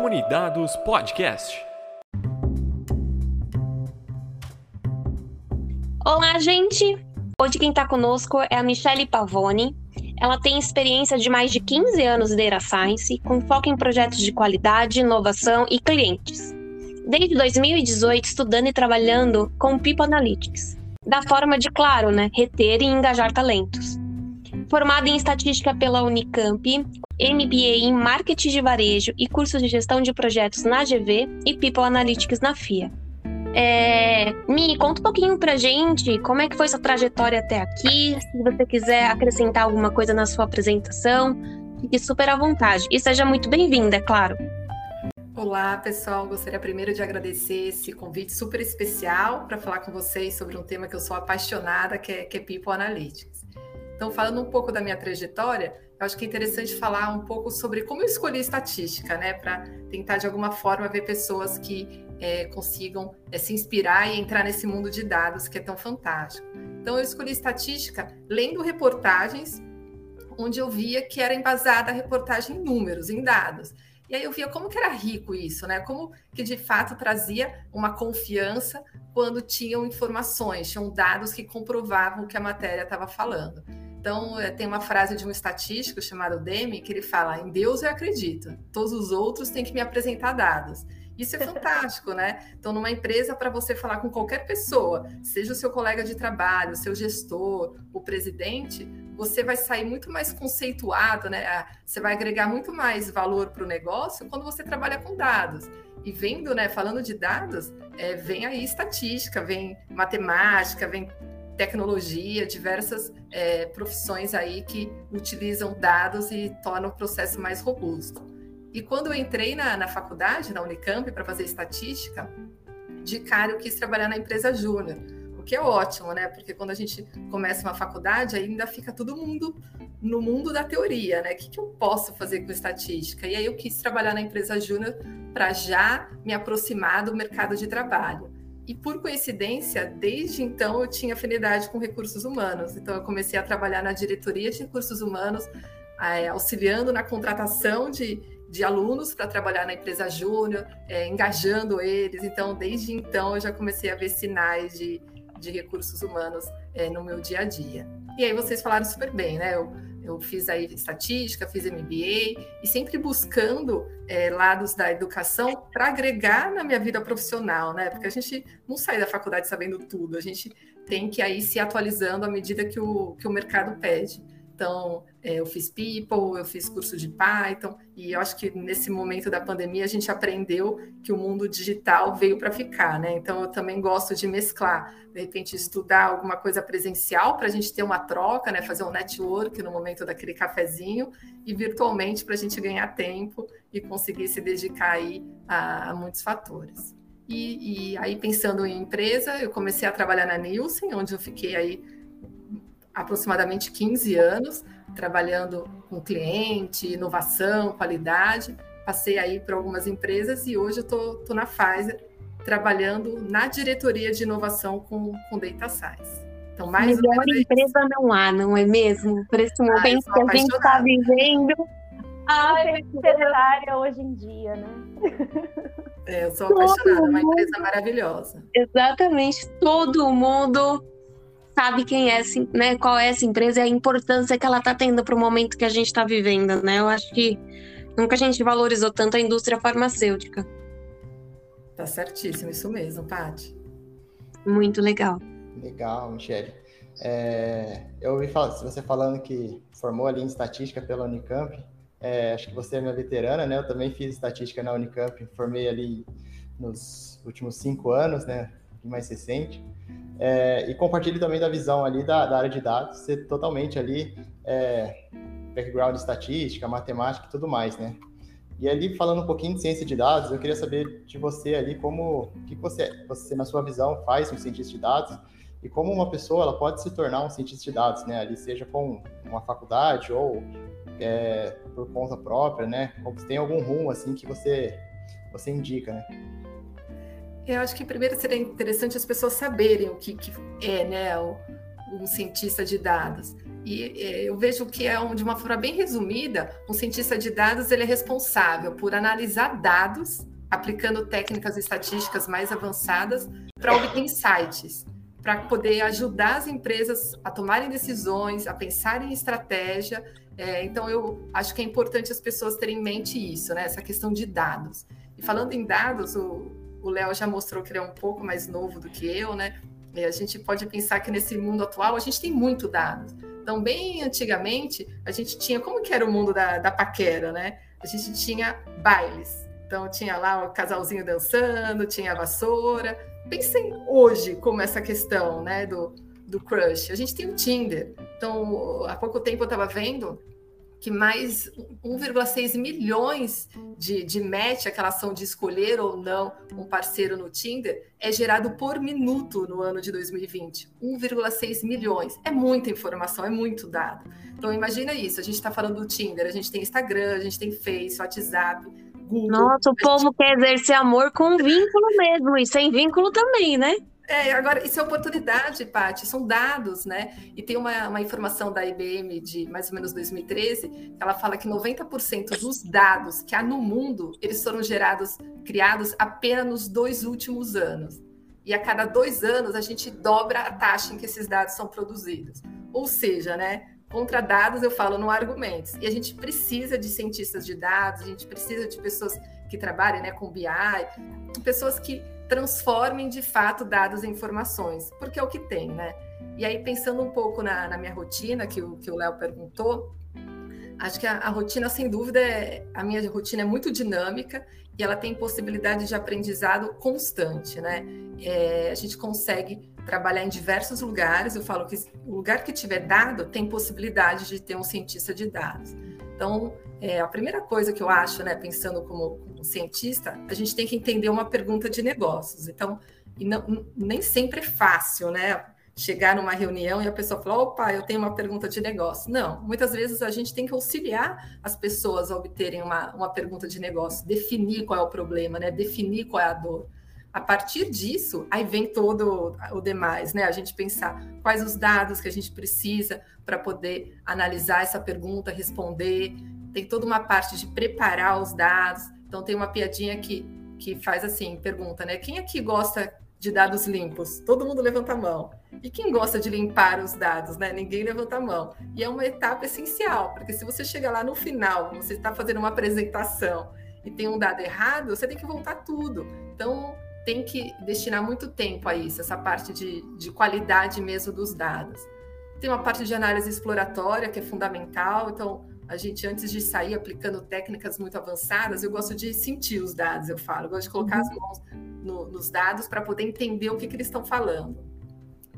Comunidados Podcast. Olá, gente! Hoje quem está conosco é a Michele Pavone. Ela tem experiência de mais de 15 anos de Data Science, com foco em projetos de qualidade, inovação e clientes. Desde 2018, estudando e trabalhando com People Analytics, da forma de, claro, né, reter e engajar talentos. Formada em estatística pela Unicamp, MBA em marketing de varejo e cursos de gestão de projetos na GV e People Analytics na FIA. É, Mi, conta um pouquinho pra gente como é que foi sua trajetória até aqui. Se você quiser acrescentar alguma coisa na sua apresentação, fique super à vontade. E seja muito bem-vinda, é claro. Olá, pessoal. Gostaria primeiro de agradecer esse convite super especial para falar com vocês sobre um tema que eu sou apaixonada, que é, que é People Analytics. Então, falando um pouco da minha trajetória, eu acho que é interessante falar um pouco sobre como eu escolhi estatística, né, para tentar de alguma forma ver pessoas que é, consigam é, se inspirar e entrar nesse mundo de dados que é tão fantástico. Então, eu escolhi estatística lendo reportagens onde eu via que era embasada a reportagem em números, em dados. E aí eu via como que era rico isso, né? Como que de fato trazia uma confiança quando tinham informações, tinham dados que comprovavam o que a matéria estava falando. Então, é, tem uma frase de um estatístico chamado Demi que ele fala: em Deus eu acredito, todos os outros têm que me apresentar dados. Isso é fantástico, né? Então, numa empresa, para você falar com qualquer pessoa, seja o seu colega de trabalho, o seu gestor, o presidente, você vai sair muito mais conceituado, né? Ah, você vai agregar muito mais valor para o negócio quando você trabalha com dados. E vendo, né, falando de dados, é, vem aí estatística, vem matemática, vem tecnologia, diversas é, profissões aí que utilizam dados e tornam o processo mais robusto. E quando eu entrei na, na faculdade, na Unicamp, para fazer estatística, de cara eu quis trabalhar na empresa júnior, o que é ótimo, né? Porque quando a gente começa uma faculdade, ainda fica todo mundo no mundo da teoria, né? O que, que eu posso fazer com estatística? E aí eu quis trabalhar na empresa júnior para já me aproximar do mercado de trabalho. E por coincidência, desde então eu tinha afinidade com recursos humanos. Então eu comecei a trabalhar na diretoria de recursos humanos, é, auxiliando na contratação de, de alunos para trabalhar na empresa júnior, é, engajando eles. Então, desde então, eu já comecei a ver sinais de, de recursos humanos é, no meu dia a dia. E aí vocês falaram super bem, né? Eu, eu fiz aí estatística, fiz MBA e sempre buscando é, lados da educação para agregar na minha vida profissional, né? Porque a gente não sai da faculdade sabendo tudo, a gente tem que aí se atualizando à medida que o, que o mercado pede. Então, eu fiz People, eu fiz curso de Python, e eu acho que nesse momento da pandemia a gente aprendeu que o mundo digital veio para ficar, né? Então, eu também gosto de mesclar, de repente, estudar alguma coisa presencial para a gente ter uma troca, né? Fazer um network no momento daquele cafezinho, e virtualmente para a gente ganhar tempo e conseguir se dedicar aí a, a muitos fatores. E, e aí, pensando em empresa, eu comecei a trabalhar na Nielsen, onde eu fiquei aí aproximadamente 15 anos trabalhando com cliente, inovação, qualidade. Passei aí por algumas empresas e hoje eu estou na Pfizer trabalhando na diretoria de inovação com, com Data Science. Então, mais Melhor empresa não há, não é mesmo? Por esse momento ah, que a gente está vivendo. A secretária hoje em dia, né? É, eu sou apaixonada, é uma empresa maravilhosa. Exatamente, todo mundo sabe quem é, né, qual é essa empresa e a importância que ela está tendo para o momento que a gente está vivendo, né? Eu acho que nunca a gente valorizou tanto a indústria farmacêutica. Tá certíssimo, isso mesmo, Paty. Muito legal. Legal, Michele. É, eu ouvi falar, você falando que formou ali em estatística pela Unicamp. É, acho que você é minha veterana, né? Eu também fiz estatística na Unicamp, formei ali nos últimos cinco anos, né? Mais recente. É, e compartilhe também da visão ali da, da, área de dados, ser totalmente ali é, background estatística, matemática e tudo mais, né? E ali, falando um pouquinho de ciência de dados, eu queria saber de você ali como, que você, você, na sua visão, faz um cientista de dados e como uma pessoa ela pode se tornar um cientista de dados, né? Ali, seja com uma faculdade ou é, por conta própria, né? Tem algum rumo, assim, que você, você indica, né? Eu acho que primeiro seria interessante as pessoas saberem o que, que é né, o, um cientista de dados. E é, eu vejo que é um, de uma forma bem resumida, um cientista de dados ele é responsável por analisar dados, aplicando técnicas estatísticas mais avançadas para obter insights, para poder ajudar as empresas a tomarem decisões, a pensarem em estratégia. É, então eu acho que é importante as pessoas terem em mente isso, né? Essa questão de dados. E falando em dados, o Léo já mostrou que ele é um pouco mais novo do que eu, né? E a gente pode pensar que nesse mundo atual a gente tem muito dados. Então, bem antigamente, a gente tinha. Como que era o mundo da, da paquera, né? A gente tinha bailes. Então, tinha lá o casalzinho dançando, tinha a vassoura. Pensem hoje como essa questão, né, do, do crush. A gente tem o Tinder. Então, há pouco tempo eu estava vendo que mais 1,6 milhões de, de match, aquela ação de escolher ou não um parceiro no Tinder, é gerado por minuto no ano de 2020. 1,6 milhões. É muita informação, é muito dado. Então imagina isso, a gente está falando do Tinder, a gente tem Instagram, a gente tem Face, WhatsApp, Google. Nossa, o povo quer exercer amor com vínculo mesmo, e sem vínculo também, né? É, agora, isso é oportunidade, Paty, são dados, né? E tem uma, uma informação da IBM de mais ou menos 2013, que ela fala que 90% dos dados que há no mundo, eles foram gerados, criados apenas nos dois últimos anos. E a cada dois anos, a gente dobra a taxa em que esses dados são produzidos. Ou seja, né? Contra dados, eu falo, não há argumentos. E a gente precisa de cientistas de dados, a gente precisa de pessoas que trabalhem né, com BI, pessoas que transformem de fato dados em informações, porque é o que tem, né? E aí, pensando um pouco na, na minha rotina, que o que o Léo perguntou, acho que a, a, rotina, sem dúvida, é, a minha rotina é muito dinâmica e ela tem possibilidade de aprendizado constante, né? É, a gente consegue trabalhar em diversos lugares. Eu falo que o lugar que tiver dado tem possibilidade de ter um cientista de dados. Então, é, a primeira coisa que eu acho, né, pensando como, como, cientista, a gente tem que entender uma pergunta de negócios. Então, não, nem sempre é fácil, né? Chegar numa reunião e a pessoa falar, opa, eu tenho uma pergunta de negócio. Não, muitas vezes a gente tem que auxiliar as pessoas a obterem uma, uma pergunta de negócio, definir qual é o problema, né? Definir qual é a dor. A partir disso, aí vem todo o demais, né? A gente pensar quais os dados que a gente precisa para poder analisar essa pergunta, responder, tem toda uma parte de preparar os dados. Então, tem uma piadinha que, que faz assim: pergunta, né? Quem aqui gosta de dados limpos? Todo mundo levanta a mão. E quem gosta de limpar os dados, né? Ninguém levanta a mão. E é uma etapa essencial, porque se você chegar lá no final, você está fazendo uma apresentação e tem um dado errado, você tem que voltar tudo. Então, tem que destinar muito tempo a isso, essa parte de, de qualidade mesmo dos dados. Tem uma parte de análise exploratória que é fundamental, então a gente, antes de sair aplicando técnicas muito avançadas, eu gosto de sentir os dados, eu falo, eu gosto de colocar as uhum. mãos no, nos dados para poder entender o que, que eles estão falando.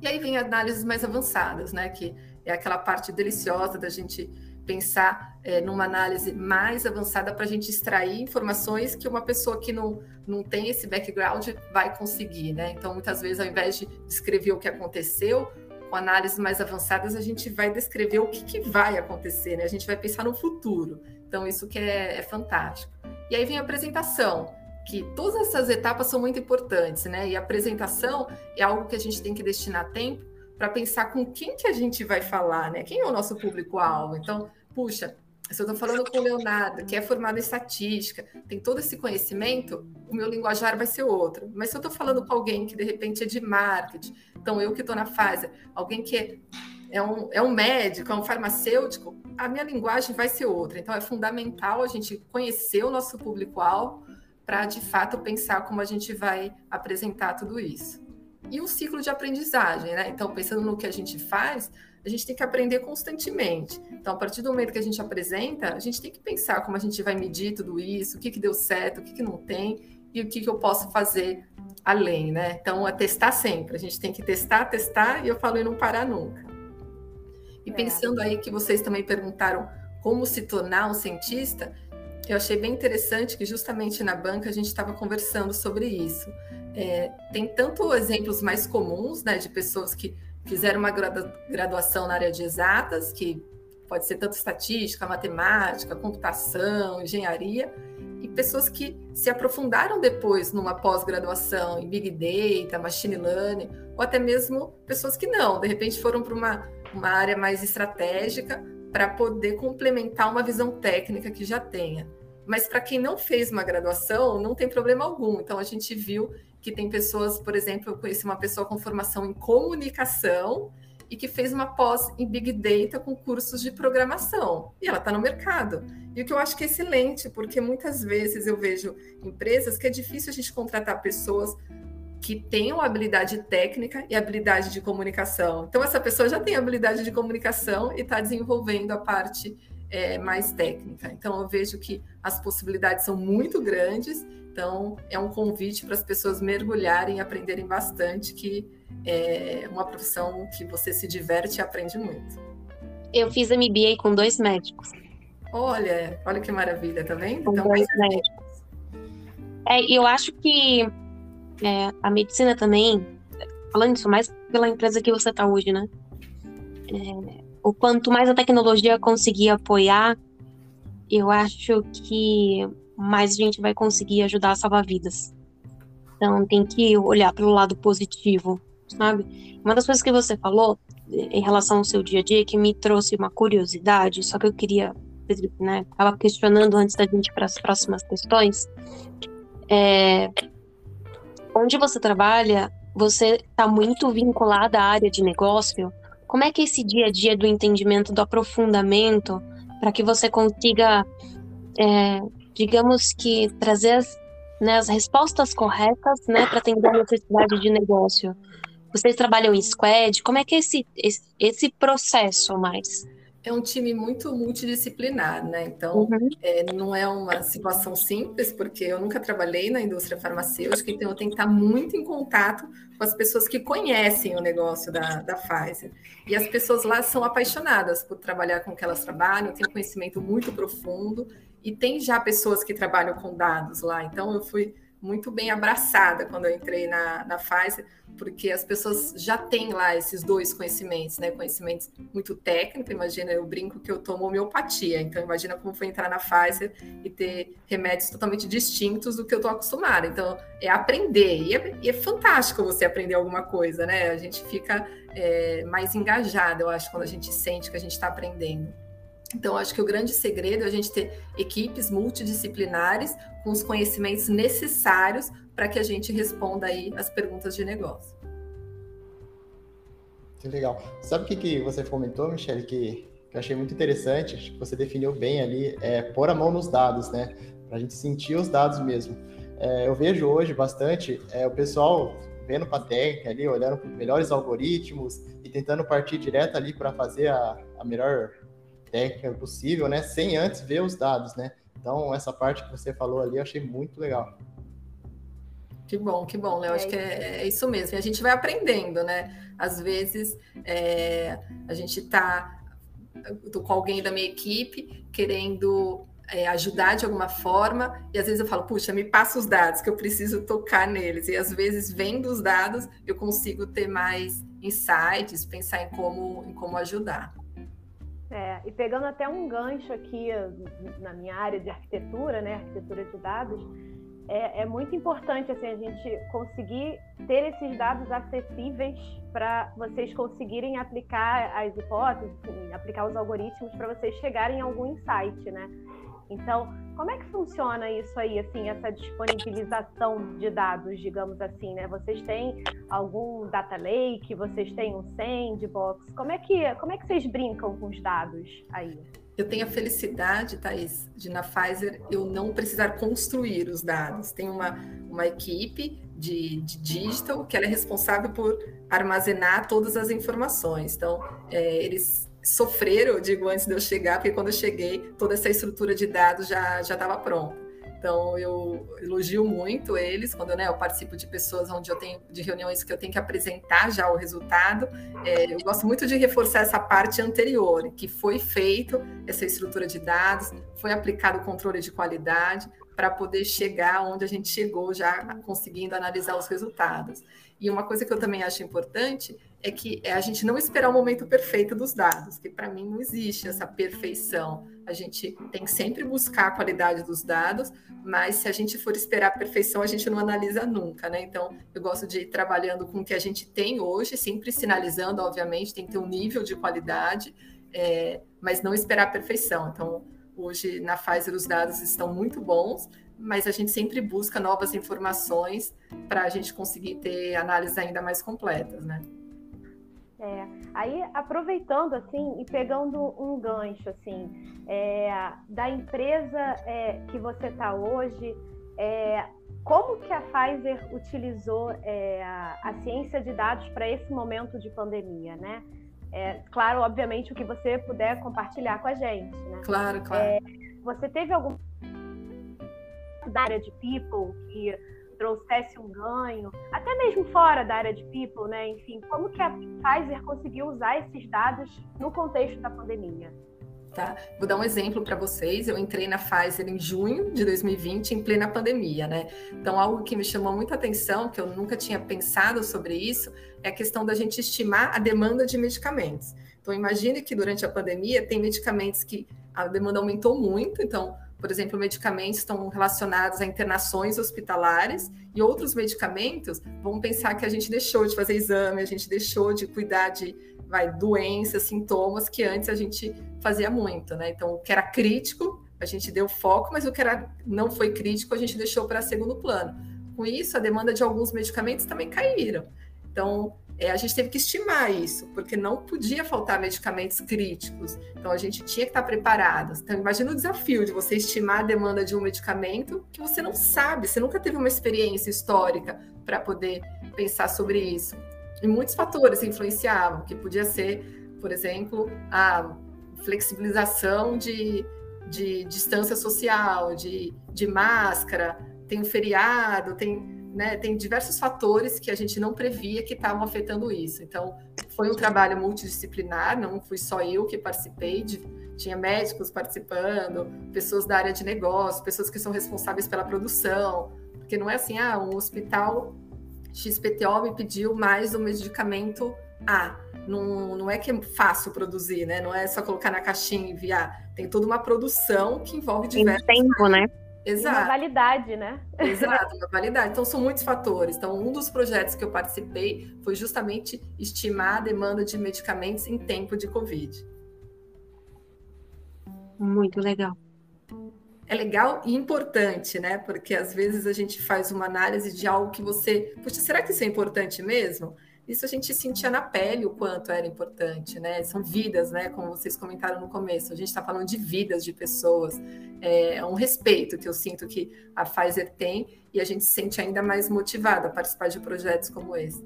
E aí vem análises mais avançadas, né? Que é aquela parte deliciosa da gente pensar é, numa análise mais avançada para a gente extrair informações que uma pessoa que não, não tem esse background vai conseguir, né? Então, muitas vezes, ao invés de descrever o que aconteceu, com análises mais avançadas, a gente vai descrever o que, que vai acontecer, né? A gente vai pensar no futuro. Então, isso que é, é fantástico. E aí vem a apresentação, que todas essas etapas são muito importantes, né? E a apresentação é algo que a gente tem que destinar tempo para pensar com quem que a gente vai falar, né? Quem é o nosso público-alvo? Então, puxa, se eu estou falando com o Leonardo, que é formado em estatística, tem todo esse conhecimento, o meu linguajar vai ser outro. Mas se eu estou falando com alguém que de repente é de marketing, então eu que estou na fase, alguém que é, um, é um médico, é um farmacêutico, a minha linguagem vai ser outra. Então é fundamental a gente conhecer o nosso público-alvo para de fato pensar como a gente vai apresentar tudo isso. E o ciclo de aprendizagem, né? Então, pensando no que a gente faz, a gente tem que aprender constantemente. Então, a partir do momento que a gente apresenta, a gente tem que pensar como a gente vai medir tudo isso, o que, que deu certo, o que, que não tem e o que, que eu posso fazer além, né? Então, é testar sempre. A gente tem que testar, testar e eu falo e não parar nunca. E é. pensando aí que vocês também perguntaram como se tornar um cientista, eu achei bem interessante que justamente na banca a gente estava conversando sobre isso. É, tem tanto exemplos mais comuns, né, de pessoas que fizeram uma graduação na área de exatas, que pode ser tanto estatística, matemática, computação, engenharia, e pessoas que se aprofundaram depois numa pós-graduação em Big Data, Machine Learning, ou até mesmo pessoas que não, de repente foram para uma uma área mais estratégica para poder complementar uma visão técnica que já tenha. Mas para quem não fez uma graduação, não tem problema algum. Então a gente viu que tem pessoas, por exemplo, eu conheci uma pessoa com formação em comunicação e que fez uma pós em Big Data com cursos de programação. E ela está no mercado. E o que eu acho que é excelente, porque muitas vezes eu vejo empresas que é difícil a gente contratar pessoas que tenham habilidade técnica e habilidade de comunicação. Então, essa pessoa já tem habilidade de comunicação e está desenvolvendo a parte é, mais técnica. Então, eu vejo que as possibilidades são muito grandes então, é um convite para as pessoas mergulharem e aprenderem bastante, que é uma profissão que você se diverte e aprende muito. Eu fiz MBA com dois médicos. Olha, olha que maravilha, tá vendo? Com então, dois médicos. É, eu acho que é, a medicina também, falando isso mais pela empresa que você está hoje, né? É, o quanto mais a tecnologia conseguir apoiar, eu acho que mais a gente vai conseguir ajudar a salvar vidas. Então tem que olhar pelo lado positivo, sabe? Uma das coisas que você falou em relação ao seu dia a dia que me trouxe uma curiosidade, só que eu queria, né, estava questionando antes da gente ir para as próximas questões. É, onde você trabalha, você está muito vinculada à área de negócio. Como é que é esse dia a dia do entendimento, do aprofundamento, para que você consiga é, digamos que trazer as, né, as respostas corretas né, para atender a necessidade de negócio. Vocês trabalham em squad? Como é que é esse, esse, esse processo mais? é um time muito multidisciplinar, né? Então, uhum. é, não é uma situação simples, porque eu nunca trabalhei na indústria farmacêutica, então eu tenho que estar muito em contato com as pessoas que conhecem o negócio da, da Pfizer. E as pessoas lá são apaixonadas por trabalhar com o que elas trabalham, têm um conhecimento muito profundo, e tem já pessoas que trabalham com dados lá. Então, eu fui muito bem abraçada quando eu entrei na, na Pfizer, porque as pessoas já têm lá esses dois conhecimentos, né? Conhecimentos muito técnicos, imagina, eu brinco que eu tomo homeopatia, então imagina como foi entrar na Pfizer e ter remédios totalmente distintos do que eu estou acostumada. Então, é aprender, e é, e é, fantástico você aprender alguma coisa, né? A gente fica é, mais engajada, eu acho, quando a gente sente que a gente está aprendendo. Então, acho que o grande segredo é a gente ter equipes multidisciplinares com os conhecimentos necessários para que a gente responda aí as perguntas de negócio. Que legal. Sabe o que, que você comentou, Michele, que, que eu achei muito interessante, acho que você definiu bem ali, é pôr a mão nos dados, né? Para a gente sentir os dados mesmo. É, eu vejo hoje bastante é, o pessoal vendo para a técnica ali, olhando para melhores algoritmos e tentando partir direto ali para fazer a, a melhor técnica possível, né? Sem antes ver os dados, né? Então, essa parte que você falou ali, eu achei muito legal. Que bom, que bom, Léo. Acho que é, é, isso mesmo. E a gente vai aprendendo, né? Às vezes, é, a gente está com alguém da minha equipe querendo é, ajudar de alguma forma, e às vezes eu falo, puxa, me passa os dados, que eu preciso tocar neles. E às vezes, vendo os dados, eu consigo ter mais insights, pensar em como, em como ajudar. É, e pegando até um gancho aqui na minha área de arquitetura, né, arquitetura de dados, é, é muito importante assim, a gente conseguir ter esses dados acessíveis para vocês conseguirem aplicar as hipóteses, aplicar os algoritmos para vocês chegarem a algum insight, né? Então, como é que funciona isso aí, assim, essa disponibilização de dados, digamos assim, né? Vocês têm algum data lake, vocês têm um sandbox? Como é que, como é que vocês brincam com os dados aí? Eu tenho a felicidade, Thaís, de na Pfizer eu não precisar construir os dados. Tem uma, uma equipe de, de digital que ela é responsável por armazenar todas as informações. Então, é, eles sofreram, digo, antes de eu chegar, porque quando eu cheguei, toda essa estrutura de dados já estava pronta. Então, eu elogio muito eles, quando né, eu participo de pessoas onde eu tenho, de reuniões que eu tenho que apresentar já o resultado. É, eu gosto muito de reforçar essa parte anterior, que foi feito essa estrutura de dados, foi aplicado o controle de qualidade para poder chegar onde a gente chegou, já conseguindo analisar os resultados. E uma coisa que eu também acho importante é que é a gente não esperar o momento perfeito dos dados, que para mim não existe essa perfeição. A gente tem que sempre buscar a qualidade dos dados, mas se a gente for esperar a perfeição, a gente não analisa nunca, né? Então, eu gosto de ir trabalhando com o que a gente tem hoje, sempre sinalizando, obviamente, tem que ter um nível de qualidade, é, mas não esperar a perfeição. Então, hoje na Pfizer os dados estão muito bons, mas a gente sempre busca novas informações para a gente conseguir ter análises ainda mais completas, né? É, aí aproveitando assim e pegando um gancho assim é, da empresa é, que você está hoje, é, como que a Pfizer utilizou é, a ciência de dados para esse momento de pandemia, né? É, claro, obviamente o que você puder compartilhar com a gente, né? Claro, claro. você teve algum da área de people que trouxesse um ganho, até mesmo fora da área de people, né? Enfim, como que a Pfizer conseguiu usar esses dados no contexto da pandemia? Tá? Vou dar um exemplo para vocês. Eu entrei na Pfizer em junho de 2020, em plena pandemia, né? Então, algo que me chamou muita atenção, que eu nunca tinha pensado sobre isso, é a questão da gente estimar a demanda de medicamentos. Então, imagine que durante a pandemia tem medicamentos que a demanda aumentou muito, então por exemplo, medicamentos estão relacionados a internações hospitalares e outros medicamentos vão pensar que a gente deixou de fazer exame, a gente deixou de cuidar de vai, doenças, sintomas que antes a gente fazia muito, né? Então, o que era crítico, a gente deu foco, mas o que era, não foi crítico, a gente deixou para segundo plano. Com isso, a demanda de alguns medicamentos também caíram. Então, é, a gente teve que estimar isso, porque não podia faltar medicamentos críticos. Então, a gente tinha que estar preparado. Então, imagina o desafio de você estimar a demanda de um medicamento que você não sabe, você nunca teve uma experiência histórica para poder pensar sobre isso. E muitos fatores influenciavam, que podia ser, por exemplo, a flexibilização de, de distância social, de, de máscara, tem um feriado, tem né, tem diversos fatores que a gente não previa que estavam afetando isso. Então, foi um trabalho multidisciplinar, não fui só eu que participei, de, tinha médicos participando, pessoas da área de negócio, pessoas que são responsáveis pela produção, porque não é assim, ah, um hospital XPTO me pediu mais do medicamento A. Não, não é que é fácil produzir, né? Não é só colocar na caixinha e enviar. Tem toda uma produção que envolve diversos... Tem tempo, né? Exato. Uma validade, né? Exato, uma validade. Então, são muitos fatores. Então, um dos projetos que eu participei foi justamente estimar a demanda de medicamentos em tempo de Covid. Muito legal. É legal e importante, né? Porque às vezes a gente faz uma análise de algo que você. Puxa, será que isso é importante mesmo? Isso a gente sentia na pele o quanto era importante, né? São vidas, né? Como vocês comentaram no começo, a gente está falando de vidas de pessoas, é um respeito que eu sinto que a Pfizer tem e a gente se sente ainda mais motivada a participar de projetos como esse.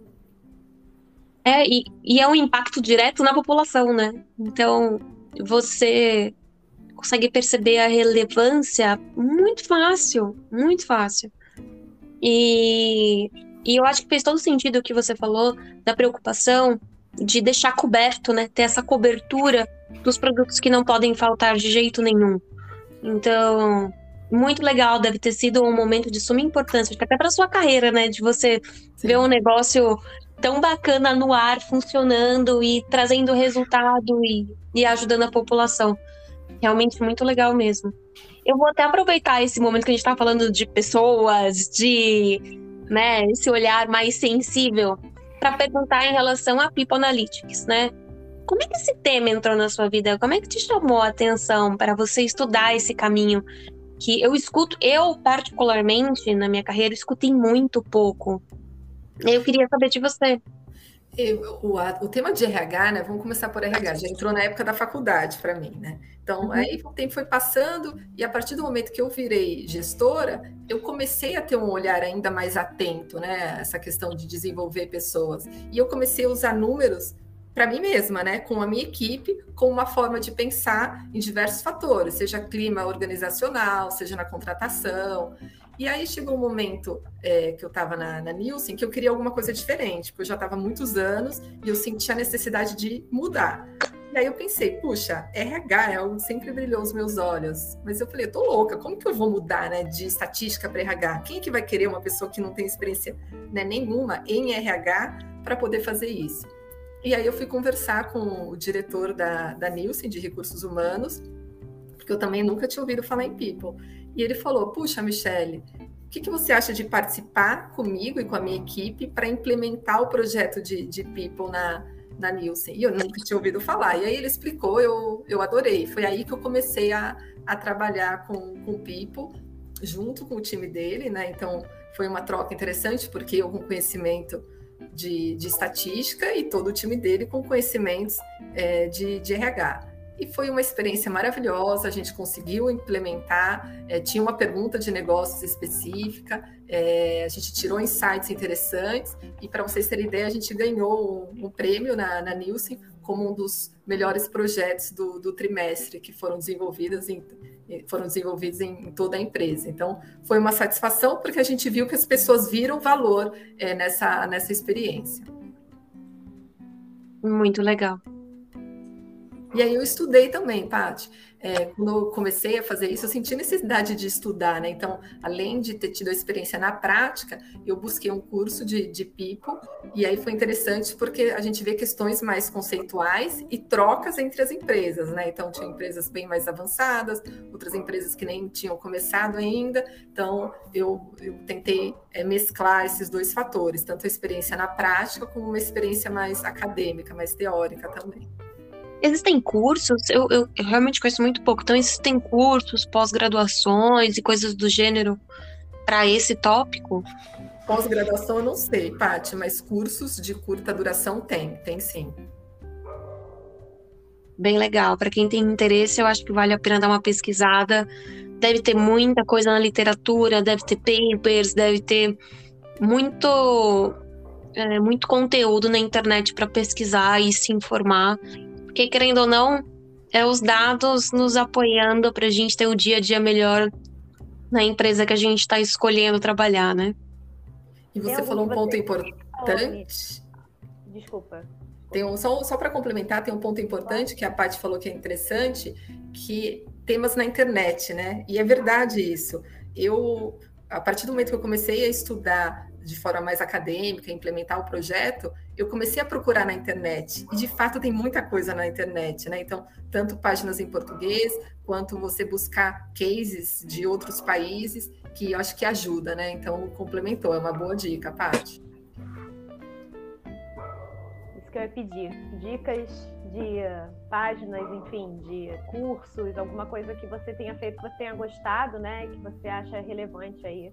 É, e, e é um impacto direto na população, né? Então, você consegue perceber a relevância muito fácil, muito fácil. E e eu acho que fez todo sentido o que você falou da preocupação de deixar coberto, né? Ter essa cobertura dos produtos que não podem faltar de jeito nenhum. Então, muito legal, deve ter sido um momento de suma importância, até para sua carreira, né? De você Sim. ver um negócio tão bacana no ar, funcionando e trazendo resultado e, e ajudando a população. Realmente muito legal mesmo. Eu vou até aproveitar esse momento que a gente está falando de pessoas, de né, esse olhar mais sensível para perguntar em relação a People Analytics, né? Como é que esse tema entrou na sua vida? Como é que te chamou a atenção para você estudar esse caminho? Que eu escuto, eu particularmente na minha carreira escutei muito pouco. Eu queria saber de você. O, o, tema de RH, né? Vamos começar por RH, já entrou na época da faculdade para mim, né? Então, uhum. aí o tempo foi passando, e a partir do momento que eu virei gestora, eu comecei a ter um olhar ainda mais atento, né? Essa questão de desenvolver pessoas. E eu comecei a usar números para mim mesma, né? Com a minha equipe, com uma forma de pensar em diversos fatores, seja clima organizacional, seja na contratação. E aí chegou um momento é, que eu estava na, na Nielsen que eu queria alguma coisa diferente, porque eu já estava há muitos anos e eu sentia a necessidade de mudar. E aí eu pensei, puxa, RH é algo que sempre brilhou os meus olhos. Mas eu falei, tô louca, como que eu vou mudar né, de estatística para RH? Quem é que vai querer uma pessoa que não tem experiência né, nenhuma em RH para poder fazer isso? E aí eu fui conversar com o diretor da, da Nielsen, de Recursos Humanos, porque eu também nunca tinha ouvido falar em People. E ele falou, puxa, Michele, o que, que, você acha de participar comigo e com a minha equipe para implementar o projeto de, de People na, na Nielsen? E eu nunca tinha ouvido falar. E aí ele explicou, eu, eu adorei. Foi aí que eu comecei a, a trabalhar com, com o People, junto com o time dele, né? Então, foi uma troca interessante, porque eu com conhecimento de, de estatística e todo o time dele com conhecimentos é, de, de RH. E foi uma experiência maravilhosa, a gente conseguiu implementar, é, tinha uma pergunta de negócios específica, é, a gente tirou insights interessantes, e para vocês terem ideia, a gente ganhou um, um prêmio na, na Nielsen como um dos melhores projetos do, do trimestre que foram desenvolvidos em, foram desenvolvidos em, toda a empresa. Então, foi uma satisfação porque a gente viu que as pessoas viram valor é, nessa, nessa experiência. Muito legal. E aí eu estudei também, Paty. É, quando eu comecei a fazer isso, eu senti necessidade de estudar, né? Então, além de ter tido a experiência na prática, eu busquei um curso de, de People, e aí foi interessante porque a gente vê questões mais conceituais e trocas entre as empresas, né? Então, tinha empresas bem mais avançadas, outras empresas que nem tinham começado ainda. Então, eu, eu tentei é, mesclar esses dois fatores, tanto a experiência na prática como uma experiência mais acadêmica, mais teórica também. Existem cursos, eu, eu, eu, realmente conheço muito pouco, então existem cursos, pós-graduações e coisas do gênero para esse tópico? Pós-graduação eu não sei, Paty, mas cursos de curta duração tem, tem sim. Bem legal. Para quem tem interesse, eu acho que vale a pena dar uma pesquisada. Deve ter muita coisa na literatura, deve ter papers, deve ter muito, é, muito conteúdo na internet para pesquisar e se informar porque, querendo ou não, é os dados nos apoiando para a gente ter um dia a dia melhor na empresa que a gente está escolhendo trabalhar, né? E você falou um ponto importante. Desculpa. Tem um, só só para complementar, tem um ponto importante que a Paty falou que é interessante, que temas na internet, né? E é verdade isso. Eu, a partir do momento que eu comecei a estudar de forma mais acadêmica, implementar o projeto, eu comecei a procurar na internet. E de fato tem muita coisa na internet, né? Então, tanto páginas em português, quanto você buscar cases de outros países, que eu acho que ajuda, né? Então, complementou, é uma boa dica, Paty. Que eu ia pedir. Dicas de páginas, enfim, de cursos, alguma coisa que você tenha feito, que você tenha gostado, né? Que você acha relevante aí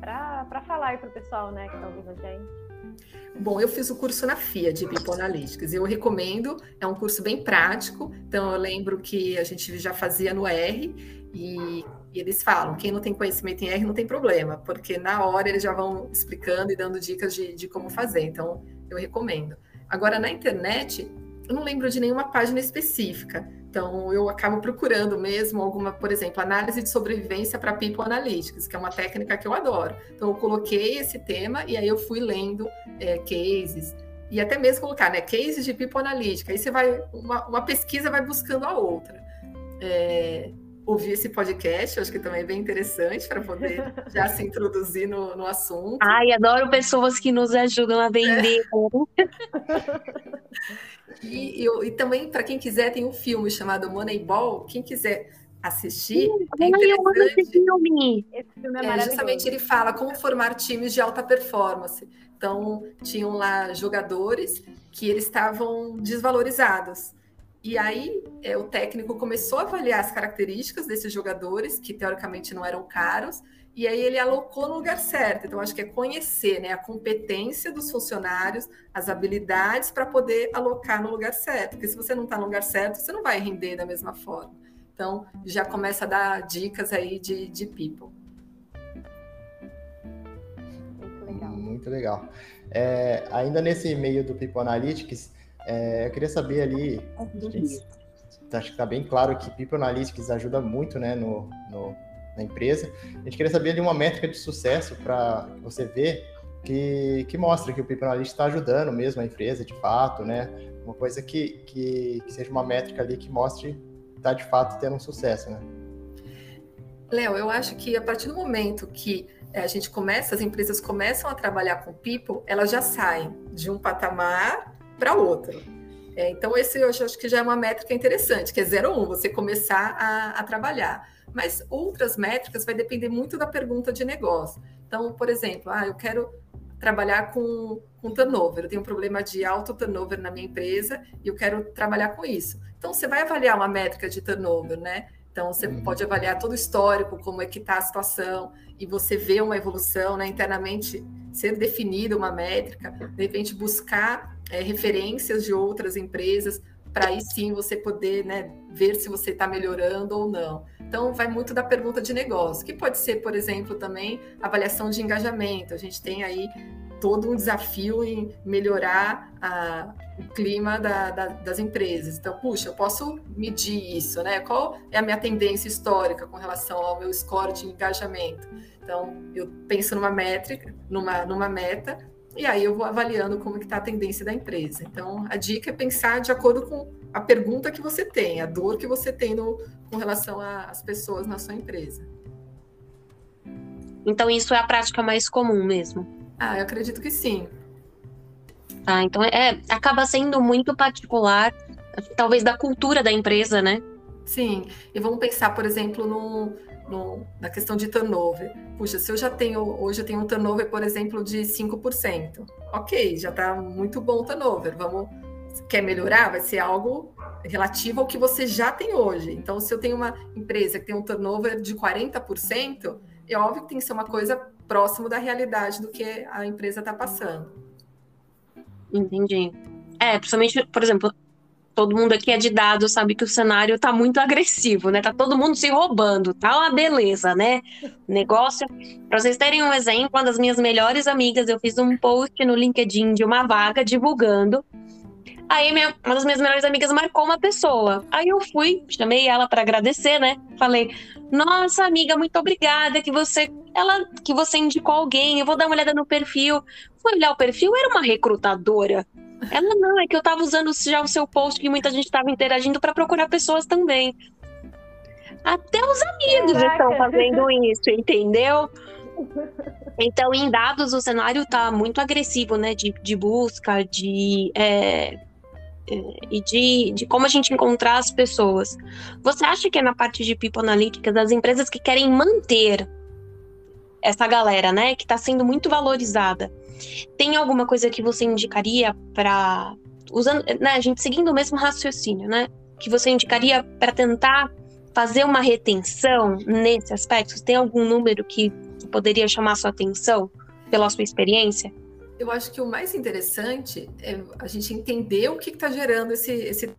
para falar aí para o pessoal, né, que está ouvindo a gente. Bom, eu fiz o curso na FIA de People Analytics e eu recomendo, é um curso bem prático. Então, eu lembro que a gente já fazia no R e, e, eles falam: quem não tem conhecimento em R não tem problema, porque na hora eles já vão explicando e dando dicas de, de como fazer. Então, eu recomendo. Agora, na internet, eu não lembro de nenhuma página específica. Então, eu acabo procurando mesmo alguma, por exemplo, análise de sobrevivência para People Analytics, que é uma técnica que eu adoro. Então, eu coloquei esse tema e aí eu fui lendo é, cases e até mesmo colocar, né, cases de People Analytics. Aí você vai, uma, uma pesquisa vai buscando a outra. É, ouvir esse podcast, acho que também é bem interessante para poder já se introduzir no, no assunto. Ai, adoro pessoas que nos ajudam a vender. É. E, e, e também, para quem quiser, tem um filme chamado Moneyball. Quem quiser assistir, Sim, é interessante. Esse filme. Esse filme é, é justamente ele fala como formar times de alta performance. Então, tinham lá jogadores que eles estavam desvalorizados. E aí, é, o técnico começou a avaliar as características desses jogadores, que teoricamente não eram caros, e aí ele alocou no lugar certo. Então, acho que é conhecer né, a competência dos funcionários, as habilidades para poder alocar no lugar certo. Porque se você não está no lugar certo, você não vai render da mesma forma. Então, já começa a dar dicas aí de, de people. Muito legal. Muito legal. É, ainda nesse meio do People Analytics, é, eu queria saber ali, acho que está bem claro que People Analytics ajuda muito né, no, no na empresa. A gente queria saber de uma métrica de sucesso para você ver que, que mostra que o People Analytics está ajudando mesmo a empresa, de fato, né? Uma coisa que, que, que seja uma métrica ali que mostre que está de fato tendo um sucesso, né? Léo, eu acho que a partir do momento que eh, a gente começa, as empresas começam a trabalhar com people, elas já saem de um patamar para outro. É, então, esse eu acho que já é uma métrica interessante, que é 0 ou 1, um, você começar a, a, trabalhar. Mas outras métricas vai depender muito da pergunta de negócio. Então, por exemplo, ah, eu quero trabalhar com, com turnover, eu tenho um problema de alto turnover na minha empresa e eu quero trabalhar com isso. Então, você vai avaliar uma métrica de turnover, né? Então, você uhum. pode avaliar todo o histórico, como é que está a situação, e você vê uma evolução, né, internamente ser definida uma métrica, de repente buscar é, referências de outras empresas, para aí sim você poder né, ver se você está melhorando ou não. Então, vai muito da pergunta de negócio, que pode ser, por exemplo, também avaliação de engajamento. A gente tem aí todo um desafio em melhorar a, o clima da, da, das empresas. Então, puxa, eu posso medir isso, né? Qual é a minha tendência histórica com relação ao meu score de engajamento? Então, eu penso numa métrica, numa, numa meta, e aí eu vou avaliando como que está a tendência da empresa. Então, a dica é pensar de acordo com a pergunta que você tem, a dor que você tem no, com relação às pessoas na sua empresa. Então, isso é a prática mais comum mesmo? Ah, eu acredito que sim. Ah, então é, acaba sendo muito particular, talvez da cultura da empresa, né? Sim, e vamos pensar, por exemplo, no, no, na questão de turnover. Puxa, se eu já tenho, hoje eu tenho um turnover, por exemplo, de 5%. Ok, já está muito bom o turnover. Vamos, quer melhorar? Vai ser algo relativo ao que você já tem hoje. Então, se eu tenho uma empresa que tem um turnover de 40%, é óbvio que tem que ser uma coisa próximo da realidade do que a empresa está passando. Entendi. É, principalmente, por exemplo, todo mundo aqui é de dados, sabe que o cenário tá muito agressivo, né? Tá todo mundo se roubando, tá uma beleza, né? Negócio. Para vocês terem um exemplo, uma das minhas melhores amigas, eu fiz um post no LinkedIn de uma vaga divulgando. Aí minha, uma das minhas melhores amigas marcou uma pessoa. Aí eu fui, chamei ela para agradecer, né? Falei: "Nossa, amiga, muito obrigada que você ela que você indicou alguém. Eu vou dar uma olhada no perfil". Fui olhar o perfil, era uma recrutadora. Ela não, é que eu tava usando já o seu post que muita gente tava interagindo para procurar pessoas também. Até os amigos Caraca. estão fazendo isso, entendeu? Então, em dados, o cenário tá muito agressivo, né? De, de busca, de. É, é, e de, de como a gente encontrar as pessoas. Você acha que é na parte de People Analytics das empresas que querem manter essa galera, né? Que está sendo muito valorizada. Tem alguma coisa que você indicaria para usando, né, a gente seguindo o mesmo raciocínio, né? Que você indicaria para tentar fazer uma retenção nesse aspecto? Tem algum número que poderia chamar sua atenção pela sua experiência? Eu acho que o mais interessante é a gente entender o que está gerando esse, esse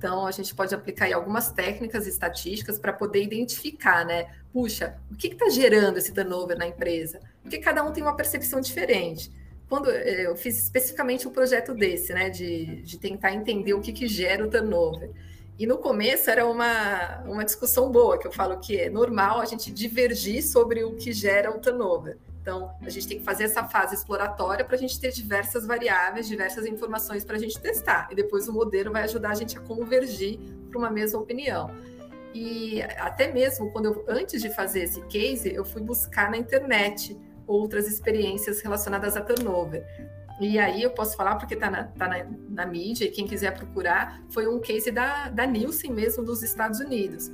então, a gente pode aplicar algumas técnicas estatísticas para poder identificar, né? Puxa, o que está gerando esse turnover na empresa? Porque cada um tem uma percepção diferente. Quando eh, eu fiz especificamente um projeto desse, né, de, de tentar entender o que, que gera o turnover. E no começo era uma, uma discussão boa, que eu falo que é normal a gente divergir sobre o que gera o turnover. Então, a gente tem que fazer essa fase exploratória para a gente ter diversas variáveis, diversas informações para a gente testar. E depois o modelo vai ajudar a gente a convergir para uma mesma opinião. E até mesmo quando eu, antes de fazer esse case, eu fui buscar na internet outras experiências relacionadas a turnover. E aí eu posso falar, porque está na, tá na, na, mídia, e quem quiser procurar, foi um case da, da Nielsen mesmo dos Estados Unidos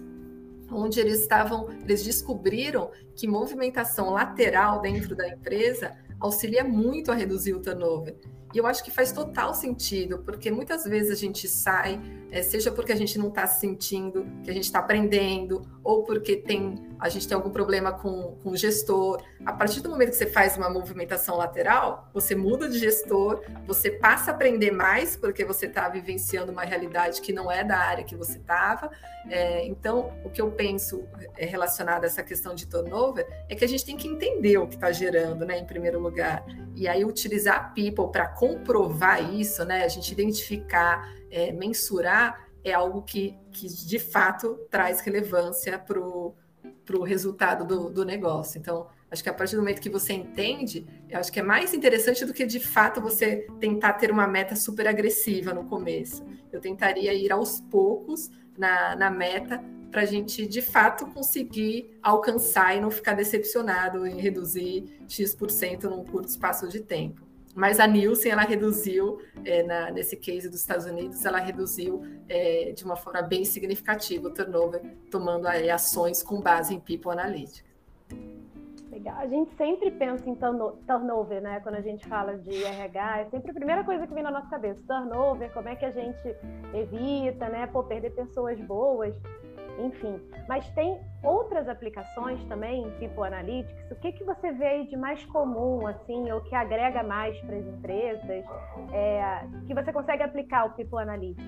onde eles estavam, eles descobriram que movimentação lateral dentro da empresa auxilia muito a reduzir o turnover. E eu acho que faz total sentido, porque muitas vezes a gente sai, é, seja porque a gente não está se sentindo, que a gente está aprendendo, ou porque tem, a gente tem algum problema com, com o gestor. A partir do momento que você faz uma movimentação lateral, você muda de gestor, você passa a aprender mais, porque você está vivenciando uma realidade que não é da área que você estava. É, então, o que eu penso é relacionado a essa questão de turnover é que a gente tem que entender o que está gerando, né, em primeiro lugar. E aí utilizar people para comprovar isso, né? A gente identificar, é, mensurar é algo que, que de fato traz relevância para o resultado do, do negócio. Então, acho que a partir do momento que você entende, eu acho que é mais interessante do que de fato você tentar ter uma meta super agressiva no começo. Eu tentaria ir aos poucos na, na meta para a gente de fato conseguir alcançar e não ficar decepcionado em reduzir X% num curto espaço de tempo. Mas a Nielsen, ela reduziu, é, na, nesse case dos Estados Unidos, ela reduziu é, de uma forma bem significativa o turnover, tomando aí, ações com base em People Analytics. Legal. A gente sempre pensa em turnover, né? Quando a gente fala de RH, é sempre a primeira coisa que vem na nossa cabeça. Turnover, como é que a gente evita, né? Pô, perder pessoas boas enfim. Mas tem outras aplicações também People Analytics. O que, que você vê aí de mais comum, assim, ou que agrega mais para as empresas, é, que você consegue aplicar o People Analytics?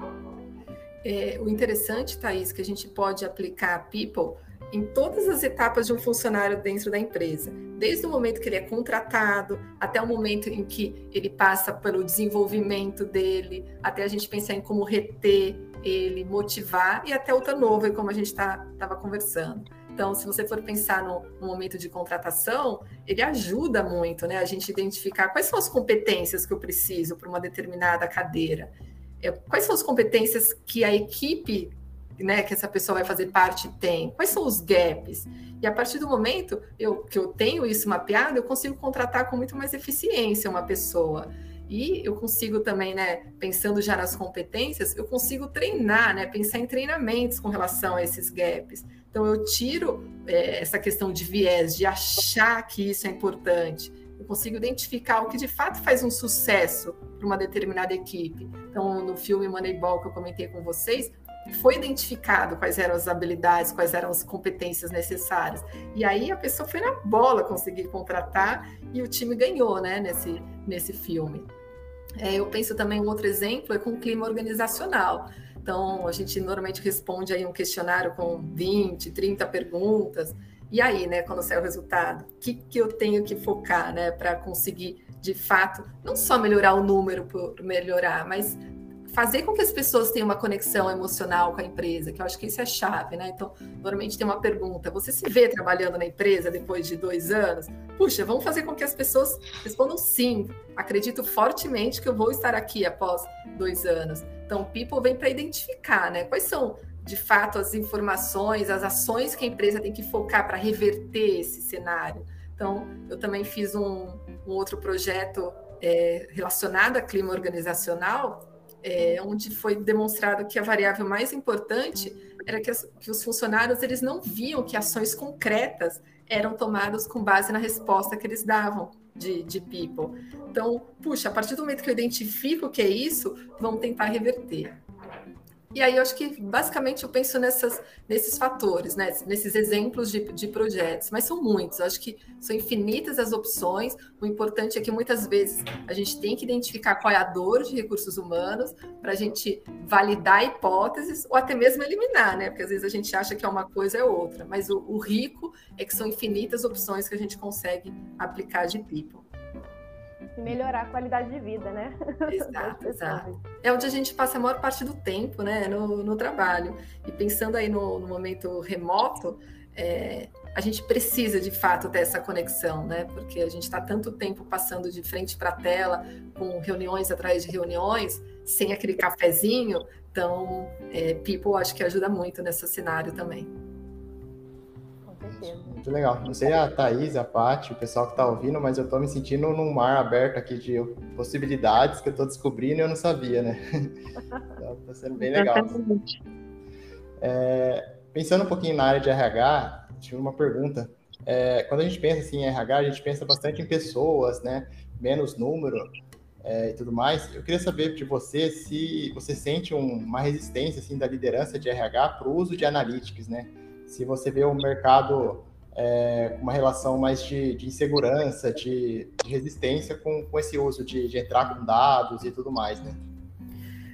É, o interessante, Thaís, que a gente pode aplicar People em todas as etapas de um funcionário dentro da empresa, desde o momento que ele é contratado até o momento em que ele passa pelo desenvolvimento dele, até a gente pensar em como reter ele motivar e até o turnover, como a gente estava tá, conversando. Então, se você for pensar no, no, momento de contratação, ele ajuda muito, né? A gente identificar quais são as competências que eu preciso para uma determinada cadeira. É, quais são as competências que a equipe, né, que essa pessoa vai fazer parte tem? Quais são os gaps? E a partir do momento eu, que eu tenho isso mapeado, eu consigo contratar com muito mais eficiência uma pessoa. E eu consigo também, né, pensando já nas competências, eu consigo treinar, né, pensar em treinamentos com relação a esses gaps. Então, eu tiro é, essa questão de viés, de achar que isso é importante. Eu consigo identificar o que de fato faz um sucesso para uma determinada equipe. Então, no filme Moneyball que eu comentei com vocês, foi identificado quais eram as habilidades, quais eram as competências necessárias. E aí a pessoa foi na bola conseguir contratar e o time ganhou, né, nesse, nesse filme. É, eu penso também um outro exemplo é com o clima organizacional. Então, a gente normalmente responde aí um questionário com 20, 30 perguntas. E aí, né, quando sai o resultado, o que, que eu tenho que focar, né, para conseguir, de fato, não só melhorar o número por melhorar, mas fazer com que as pessoas tenham uma conexão emocional com a empresa, que eu acho que isso é chave, né? Então, normalmente tem uma pergunta: você se vê trabalhando na empresa depois de dois anos? Puxa, vamos fazer com que as pessoas respondam sim. Acredito fortemente que eu vou estar aqui após dois anos. Então, People vem para identificar, né? Quais são de fato as informações, as ações que a empresa tem que focar para reverter esse cenário. Então, eu também fiz um, um outro projeto é, relacionado a clima organizacional é, onde foi demonstrado que a variável mais importante era que, as, que, os funcionários eles não viam que ações concretas eram tomadas com base na resposta que eles davam de, de people. Então, puxa, a partir do momento que eu identifico o que é isso, vamos tentar reverter. E aí eu acho que basicamente eu penso nessas, nesses fatores, né? nesses exemplos de, de projetos, mas são muitos, eu acho que são infinitas as opções. O importante é que muitas vezes a gente tem que identificar qual é a dor de recursos humanos para a gente validar hipóteses ou até mesmo eliminar, né? Porque às vezes a gente acha que é uma coisa é outra, mas o, o rico é que são infinitas opções que a gente consegue aplicar de people e melhorar a qualidade de vida, né? Exato, exato. É onde a gente passa a maior parte do tempo, né, no, no trabalho. E pensando aí no, no momento remoto, é, a gente precisa de fato ter essa conexão, né? Porque a gente está tanto tempo passando de frente para a tela, com reuniões atrás de reuniões, sem aquele cafezinho. Então, é, People acho que ajuda muito nesse cenário também. Muito legal. Não sei a Thaís, a Paty, o pessoal que está ouvindo, mas eu estou me sentindo num mar aberto aqui de possibilidades que eu estou descobrindo e eu não sabia, né? Então, tá sendo bem legal. É, pensando um pouquinho na área de RH, tive uma pergunta. É, quando a gente pensa assim, em RH, a gente pensa bastante em pessoas, né? Menos número é, e tudo mais. Eu queria saber de você se você sente um, uma resistência assim da liderança de RH para o uso de analytics, né? se você vê o mercado é, uma relação mais de, de insegurança, de, de, resistência com, com esse uso de, de, entrar com dados e tudo mais, né?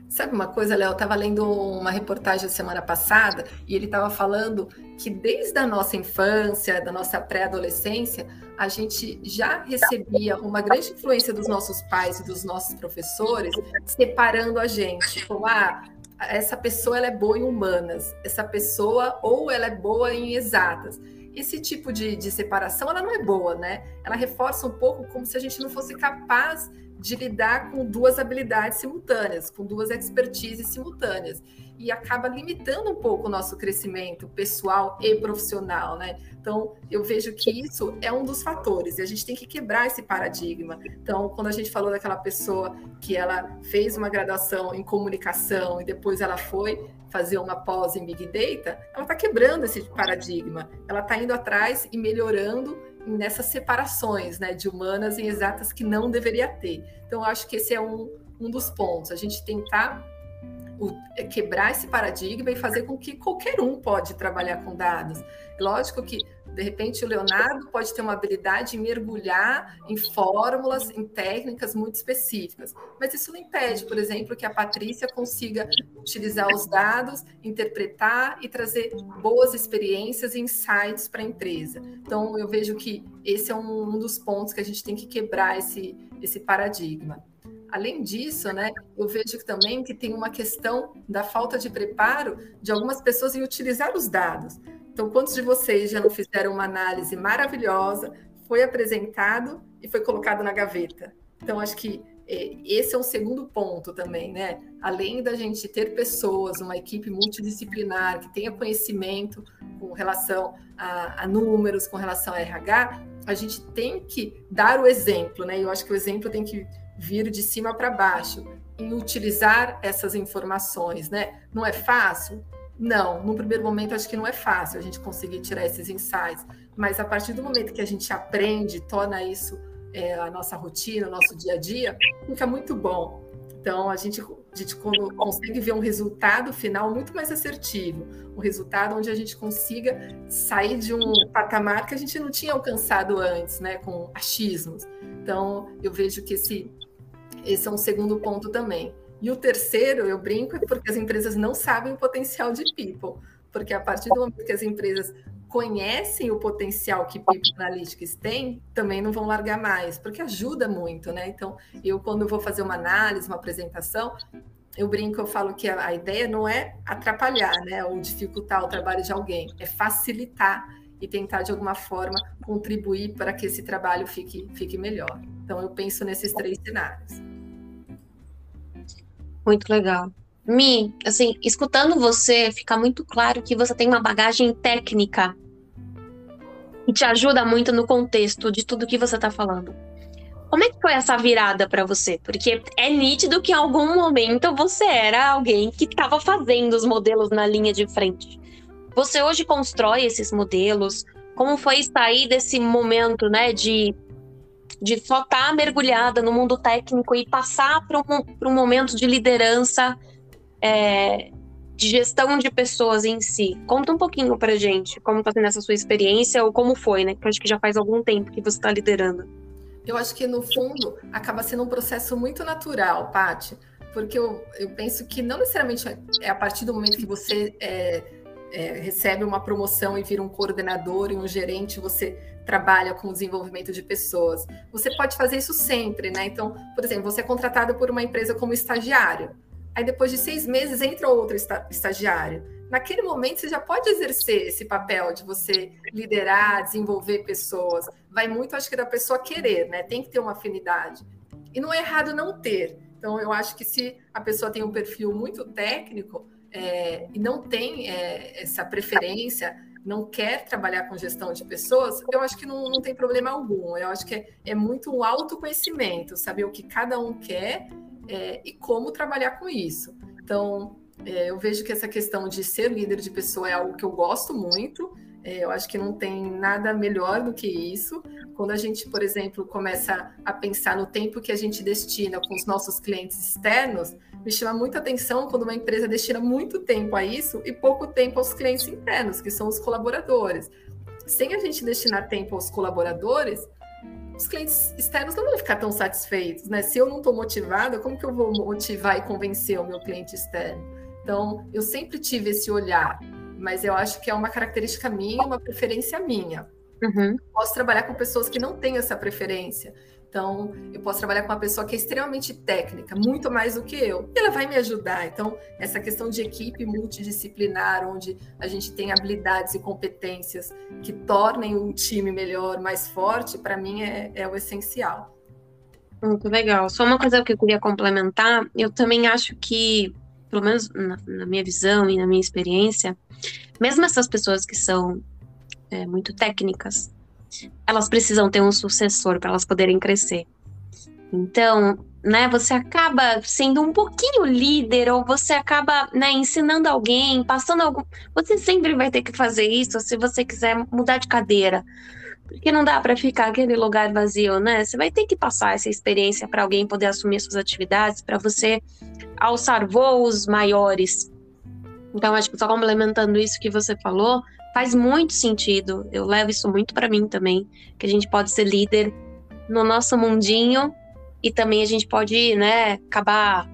Sabe uma coisa, Léo? Eu estava lendo uma reportagem semana passada e ele estava falando que desde a nossa infância, da nossa pré-adolescência, a gente já recebia uma grande influência dos nossos pais e dos nossos professores separando a gente. Como, ah, essa pessoa ela é boa em humanas, essa pessoa ou ela é boa em exatas. Esse tipo de, de separação ela não é boa, né? Ela reforça um pouco como se a gente não fosse capaz de lidar com duas habilidades simultâneas, com duas expertises simultâneas e acaba limitando um pouco o nosso crescimento pessoal e profissional, né? Então, eu vejo que isso é um dos fatores e a gente tem que quebrar esse paradigma. Então, quando a gente falou daquela pessoa que ela fez uma graduação em comunicação e depois ela foi fazer uma pós em Big Data, ela está quebrando esse paradigma. Ela está indo atrás e melhorando nessas separações né, de humanas em exatas que não deveria ter. Então, acho que esse é um, um dos pontos. A gente tentar quebrar esse paradigma e fazer com que qualquer um pode trabalhar com dados. Lógico que de repente o Leonardo pode ter uma habilidade em mergulhar em fórmulas, em técnicas muito específicas, mas isso não impede, por exemplo, que a Patrícia consiga utilizar os dados, interpretar e trazer boas experiências e insights para a empresa. Então eu vejo que esse é um, um dos pontos que a gente tem que quebrar esse, esse paradigma. Além disso, né, eu vejo também que tem uma questão da falta de preparo de algumas pessoas em utilizar os dados. Então, quantos de vocês já não fizeram uma análise maravilhosa, foi apresentado e foi colocado na gaveta? Então, acho que é, esse é um segundo ponto também, né? Além da gente ter pessoas, uma equipe multidisciplinar que tenha conhecimento com relação a, a, números, com relação a RH, a gente tem que dar o exemplo, né? Eu acho que o exemplo tem que vir de cima para baixo em utilizar essas informações, né? Não é fácil? Não, no primeiro momento acho que não é fácil a gente conseguir tirar esses insights, mas a partir do momento que a gente aprende, torna isso é, a nossa rotina, o nosso dia a dia, fica muito bom. Então a gente, a gente consegue ver um resultado final muito mais assertivo, um resultado onde a gente consiga sair de um patamar que a gente não tinha alcançado antes, né, com achismos. Então eu vejo que esse esse é um segundo ponto também. E o terceiro, eu brinco, é porque as empresas não sabem o potencial de people. Porque a partir do momento que as empresas conhecem o potencial que People Analytics tem, também não vão largar mais, porque ajuda muito, né? Então, eu quando vou fazer uma análise, uma apresentação, eu brinco, eu falo que a, ideia não é atrapalhar, né, ou dificultar o trabalho de alguém, é facilitar e tentar de alguma forma contribuir para que esse trabalho fique, fique melhor. Então, eu penso nesses três cenários. Muito legal. Mi, assim, escutando você, fica muito claro que você tem uma bagagem técnica que te ajuda muito no contexto de tudo que você está falando. Como é que foi essa virada para você? Porque é nítido que em algum momento você era alguém que estava fazendo os modelos na linha de frente. Você hoje constrói esses modelos? Como foi sair desse momento, né, de de só estar tá mergulhada no mundo técnico e passar para um, um momento de liderança, é, de gestão de pessoas em si. Conta um pouquinho para gente como está sendo essa sua experiência ou como foi, né? Que eu acho que já faz algum tempo que você está liderando. Eu acho que no fundo acaba sendo um processo muito natural, Paty, porque eu, eu penso que não necessariamente é a partir do momento que você é, é, recebe uma promoção e vira um coordenador e um gerente, você trabalha com o desenvolvimento de pessoas. Você pode fazer isso sempre, né? Então, por exemplo, você é contratado por uma empresa como estagiário. Aí depois de seis meses entra outro estagiário. Naquele momento você já pode exercer esse papel de você liderar, desenvolver pessoas. Vai muito, acho que, da pessoa querer, né? Tem que ter uma afinidade. E não é errado não ter. Então, eu acho que se a pessoa tem um perfil muito técnico é, e não tem é, essa preferência não quer trabalhar com gestão de pessoas, eu acho que não, não tem problema algum. Eu acho que é, é muito um autoconhecimento, saber o que cada um quer é, e como trabalhar com isso. Então, é, eu vejo que essa questão de ser líder de pessoa é algo que eu gosto muito. É, eu acho que não tem nada melhor do que isso. Quando a gente, por exemplo, começa a pensar no tempo que a gente destina com os nossos clientes externos, me chama muita atenção quando uma empresa destina muito tempo a isso e pouco tempo aos clientes internos, que são os colaboradores. Sem a gente destinar tempo aos colaboradores, os clientes externos não vão ficar tão satisfeitos, né? Se eu não estou motivada, como que eu vou motivar e convencer o meu cliente externo? Então, eu sempre tive esse olhar, mas eu acho que é uma característica minha, uma preferência minha. Uhum. Posso trabalhar com pessoas que não têm essa preferência. Então, eu posso trabalhar com uma pessoa que é extremamente técnica, muito mais do que eu, e ela vai me ajudar. Então, essa questão de equipe multidisciplinar, onde a gente tem habilidades e competências que tornem um time melhor, mais forte, para mim é, é o essencial. Muito legal. Só uma coisa que eu queria complementar, eu também acho que, pelo menos na, na minha visão e na minha experiência, mesmo essas pessoas que são é, muito técnicas, elas precisam ter um sucessor para elas poderem crescer. Então, né, você acaba sendo um pouquinho líder ou você acaba, né, ensinando alguém, passando algum, você sempre vai ter que fazer isso se você quiser mudar de cadeira. Porque não dá para ficar aquele lugar vazio, né? Você vai ter que passar essa experiência para alguém poder assumir suas atividades, para você alçar voos maiores. Então, acho que só complementando isso que você falou, faz muito sentido. Eu levo isso muito para mim também, que a gente pode ser líder no nosso mundinho e também a gente pode, né, acabar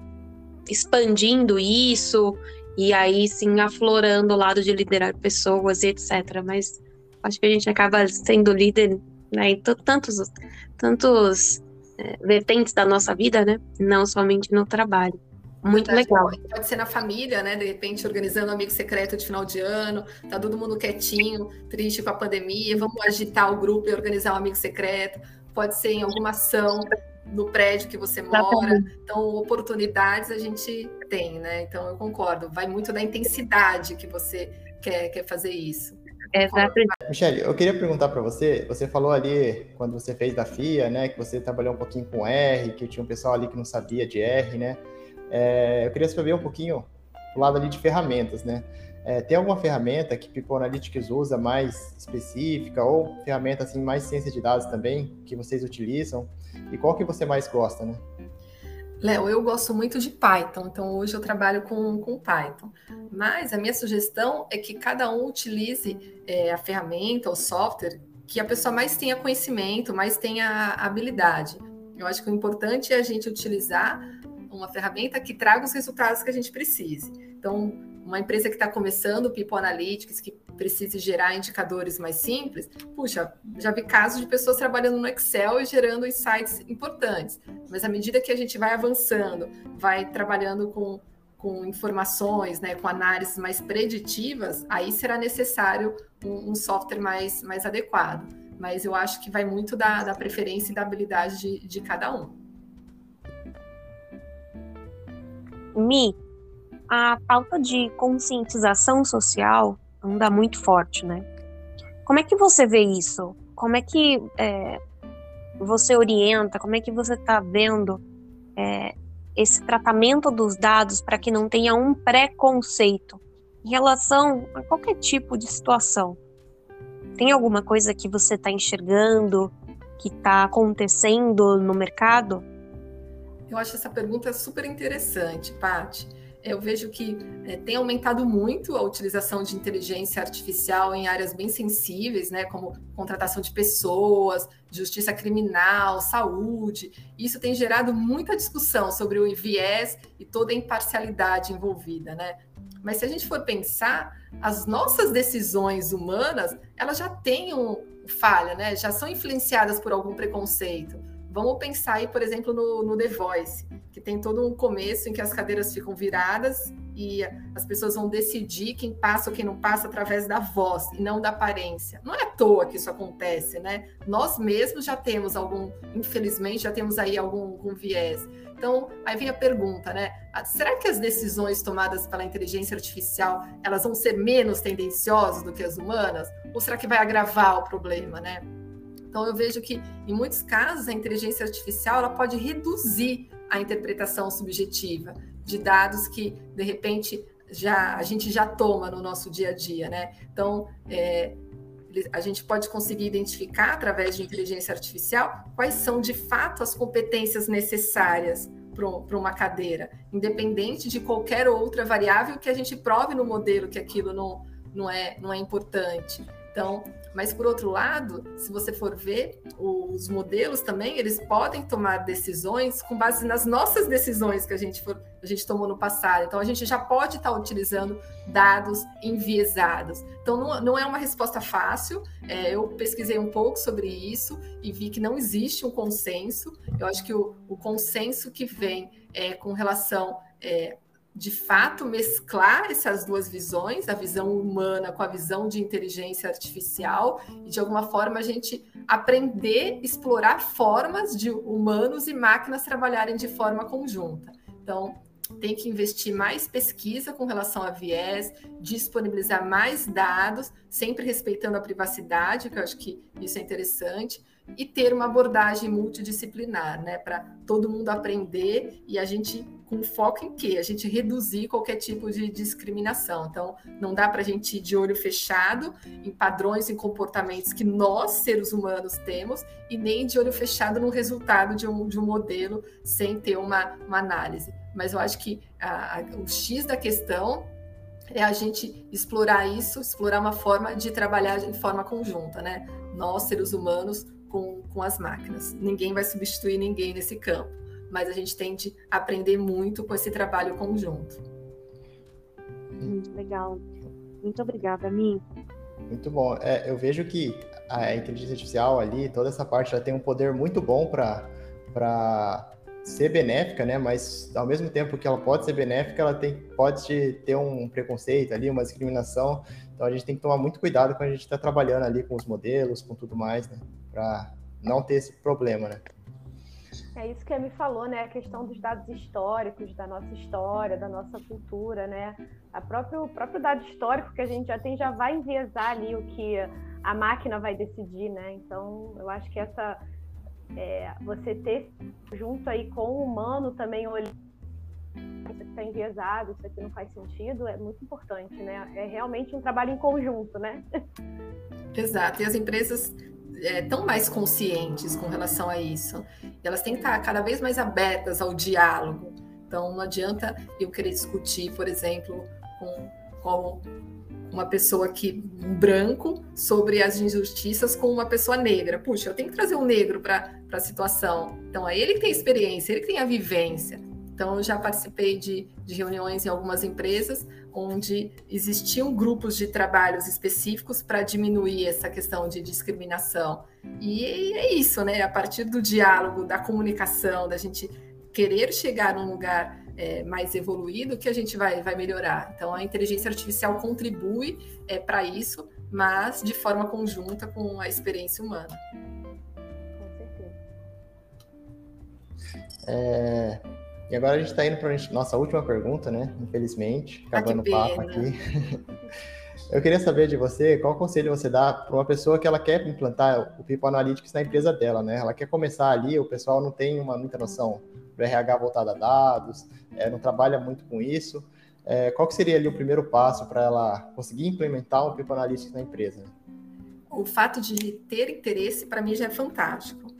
expandindo isso e aí sim aflorando o lado de liderar pessoas e etc. Mas acho que a gente acaba sendo líder né, em tantos, tantos é, vertentes da nossa vida, né? Não somente no trabalho. Muito legal. Pode ser na família, né? De repente, organizando um amigo secreto de final de ano, tá todo mundo quietinho, triste com a pandemia, vamos agitar o grupo e organizar um amigo secreto. Pode ser em alguma ação no prédio que você mora. Então, oportunidades a gente tem, né? Então, eu concordo. Vai muito da intensidade que você quer, quer fazer isso. Exatamente. Michele, eu queria perguntar para você, você falou ali, quando você fez da FIA, né, que você trabalhou um pouquinho com R, que tinha um pessoal ali que não sabia de R, né? É, eu queria saber um pouquinho do lado ali de ferramentas, né? É, tem alguma ferramenta que People Analytics usa mais específica ou ferramenta assim mais ciência de dados também que vocês utilizam? E qual que você mais gosta, né? Léo, eu gosto muito de Python, então hoje eu trabalho com, com Python. Mas a minha sugestão é que cada um utilize é, a ferramenta, o software, que a pessoa mais tenha conhecimento, mais tenha habilidade. Eu acho que o importante é a gente utilizar uma ferramenta que traga os resultados que a gente precise. Então, uma empresa que está começando, o People Analytics, que precise gerar indicadores mais simples, puxa, já vi casos de pessoas trabalhando no Excel e gerando insights importantes. Mas à medida que a gente vai avançando, vai trabalhando com, com informações, né, com análises mais preditivas, aí será necessário um, um software mais, mais adequado. Mas eu acho que vai muito da, da preferência e da habilidade de, de cada um. Mi, a falta de conscientização social anda muito forte, né? Como é que você vê isso? Como é que é, você orienta? Como é que você está vendo é, esse tratamento dos dados para que não tenha um preconceito em relação a qualquer tipo de situação? Tem alguma coisa que você está enxergando que está acontecendo no mercado? Eu acho essa pergunta super interessante, Paty eu vejo que é, tem aumentado muito a utilização de inteligência artificial em áreas bem sensíveis, né, como contratação de pessoas, justiça criminal, saúde. Isso tem gerado muita discussão sobre o viés e toda a imparcialidade envolvida, né? Mas se a gente for pensar, as nossas decisões humanas, elas já têm um falha, né? Já são influenciadas por algum preconceito. Vamos pensar aí, por exemplo, no, no The Voice, que tem todo um começo em que as cadeiras ficam viradas e as pessoas vão decidir quem passa ou quem não passa através da voz e não da aparência. Não é à toa que isso acontece, né? Nós mesmos já temos algum, infelizmente, já temos aí algum, algum viés. Então, aí vem a pergunta, né? Será que as decisões tomadas pela inteligência artificial, elas vão ser menos tendenciosas do que as humanas? Ou será que vai agravar o problema, né? Então eu vejo que em muitos casos a inteligência artificial ela pode reduzir a interpretação subjetiva de dados que de repente já a gente já toma no nosso dia a dia, né? Então é, a gente pode conseguir identificar através de inteligência artificial quais são de fato as competências necessárias para uma cadeira, independente de qualquer outra variável que a gente prove no modelo que aquilo não, não, é, não é importante. Então, mas por outro lado, se você for ver, os modelos também, eles podem tomar decisões com base nas nossas decisões que a gente, for, a gente tomou no passado. Então a gente já pode estar utilizando dados enviesados. Então não, não é uma resposta fácil. É, eu pesquisei um pouco sobre isso e vi que não existe um consenso. Eu acho que o, o consenso que vem é, com relação é, de fato mesclar essas duas visões, a visão humana com a visão de inteligência artificial, e de alguma forma a gente aprender, explorar formas de humanos e máquinas trabalharem de forma conjunta. Então, tem que investir mais pesquisa com relação a viés, disponibilizar mais dados, sempre respeitando a privacidade, que eu acho que isso é interessante, e ter uma abordagem multidisciplinar, né, para todo mundo aprender e a gente com foco em quê? A gente reduzir qualquer tipo de discriminação. Então, não dá para a gente ir de olho fechado em padrões, em comportamentos que nós, seres humanos, temos, e nem de olho fechado no resultado de um, de um modelo sem ter uma, uma análise. Mas eu acho que a, a, o X da questão é a gente explorar isso, explorar uma forma de trabalhar de forma conjunta, né? Nós, seres humanos, com, com as máquinas. Ninguém vai substituir ninguém nesse campo mas a gente tende a aprender muito com esse trabalho conjunto. Legal. Muito obrigada, Mi. Muito bom. É, eu vejo que a inteligência artificial ali, toda essa parte, ela tem um poder muito bom para ser benéfica, né? Mas ao mesmo tempo que ela pode ser benéfica, ela tem, pode ter um preconceito ali, uma discriminação. Então a gente tem que tomar muito cuidado quando a gente está trabalhando ali com os modelos, com tudo mais, né? Para não ter esse problema, né? É isso que a me falou, né? A questão dos dados históricos, da nossa história, da nossa cultura, né? A próprio, o próprio dado histórico que a gente já tem já vai enviesar ali o que a máquina vai decidir, né? Então, eu acho que essa é, você ter junto aí com o humano também olhando isso aqui está enviesado, isso aqui não faz sentido, é muito importante, né? É realmente um trabalho em conjunto, né? Exato, e as empresas é, tão mais conscientes com relação a isso. Elas têm que estar cada vez mais abertas ao diálogo. Então, não adianta eu querer discutir, por exemplo, com, com uma pessoa aqui, um branco, sobre as injustiças com uma pessoa negra. Puxa, eu tenho que trazer um negro para a situação. Então, é ele que tem experiência, ele que tem a vivência. Então, eu já participei de, de reuniões em algumas empresas onde existiam grupos de trabalhos específicos para diminuir essa questão de discriminação. E é isso, né? A partir do diálogo, da comunicação, da gente querer chegar num lugar é, mais evoluído, que a gente vai, vai melhorar. Então, a inteligência artificial contribui é, para isso, mas de forma conjunta com a experiência humana. Com certeza. É, e agora a gente está indo para nossa última pergunta, né? Infelizmente, ah, acabando ah, o papo aqui. Eu queria saber de você qual conselho você dá para uma pessoa que ela quer implantar o People Analytics na empresa dela, né? Ela quer começar ali, o pessoal não tem uma muita noção do RH voltado a dados, é, não trabalha muito com isso. É, qual que seria ali o primeiro passo para ela conseguir implementar o People Analytics na empresa? O fato de ter interesse, para mim, já é fantástico.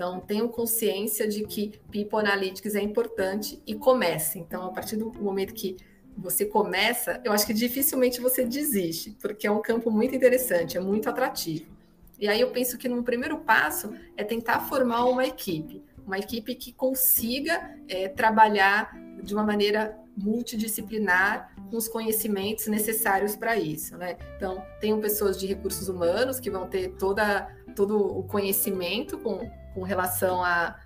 Então, tenham consciência de que People Analytics é importante e comece. Então, a partir do momento que você começa, eu acho que dificilmente você desiste, porque é um campo muito interessante, é muito atrativo. E aí eu penso que no primeiro passo é tentar formar uma equipe, uma equipe que consiga é, trabalhar de uma maneira multidisciplinar com os conhecimentos necessários para isso, né? Então, tenham pessoas de recursos humanos que vão ter toda, todo o conhecimento com com relação a,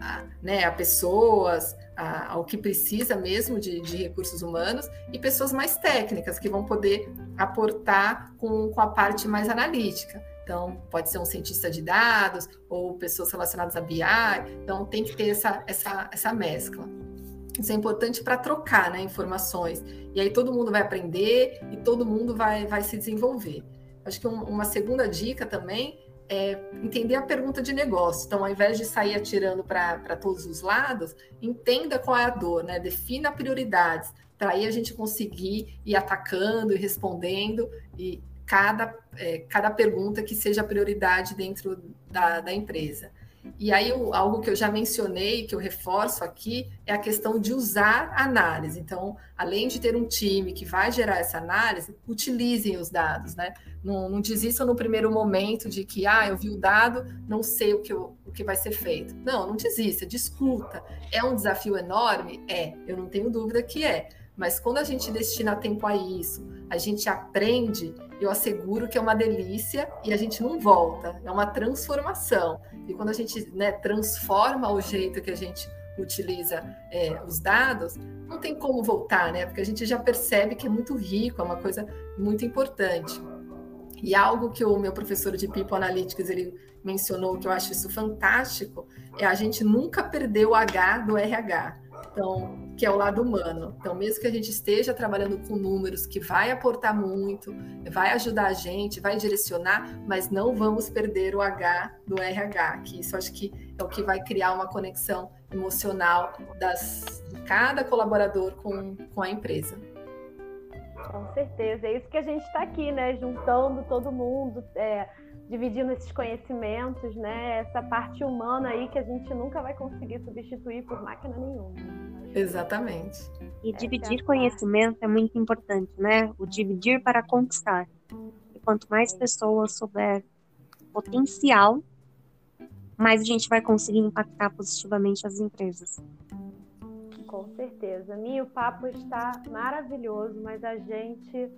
a, né, a pessoas, a, ao que precisa mesmo de, de, recursos humanos, e pessoas mais técnicas, que vão poder aportar com, com a parte mais analítica. Então, pode ser um cientista de dados ou pessoas relacionadas a BI. Então, tem que ter essa, essa, essa mescla. Isso é importante para trocar né, informações. E aí todo mundo vai aprender e todo mundo vai, vai se desenvolver. Acho que um, uma segunda dica também é, entender a pergunta de negócio. Então, ao invés de sair atirando para todos os lados, entenda qual é a dor, né? defina prioridades, para aí a gente conseguir ir atacando e respondendo, e cada, é, cada pergunta que seja prioridade dentro da, da empresa. E aí, algo que eu já mencionei, que eu reforço aqui, é a questão de usar análise. Então, além de ter um time que vai gerar essa análise, utilizem os dados, né? Não, não desistam no primeiro momento de que, ah, eu vi o dado, não sei o que, eu, o que vai ser feito. Não, não desista, discuta. É um desafio enorme? É, eu não tenho dúvida que é. Mas quando a gente destina tempo a isso, a gente aprende, eu asseguro que é uma delícia e a gente não volta. É uma transformação. E quando a gente né, transforma o jeito que a gente utiliza é, os dados, não tem como voltar, né? Porque a gente já percebe que é muito rico, é uma coisa muito importante. E algo que o meu professor de People Analytics ele mencionou que eu acho isso fantástico é a gente nunca perder o H do RH. Então, que é o lado humano. Então, mesmo que a gente esteja trabalhando com números que vai aportar muito, vai ajudar a gente, vai direcionar, mas não vamos perder o H do RH, que isso acho que é o que vai criar uma conexão emocional das, de cada colaborador com, com a empresa. Com certeza, é isso que a gente está aqui, né? Juntando todo mundo, é, dividindo esses conhecimentos, né? Essa parte humana aí que a gente nunca vai conseguir substituir por máquina nenhuma. Exatamente. E dividir conhecimento é muito importante, né? O dividir para conquistar. E quanto mais pessoas souber potencial, mais a gente vai conseguir impactar positivamente as empresas. Com certeza. Mi, o papo está maravilhoso, mas a gente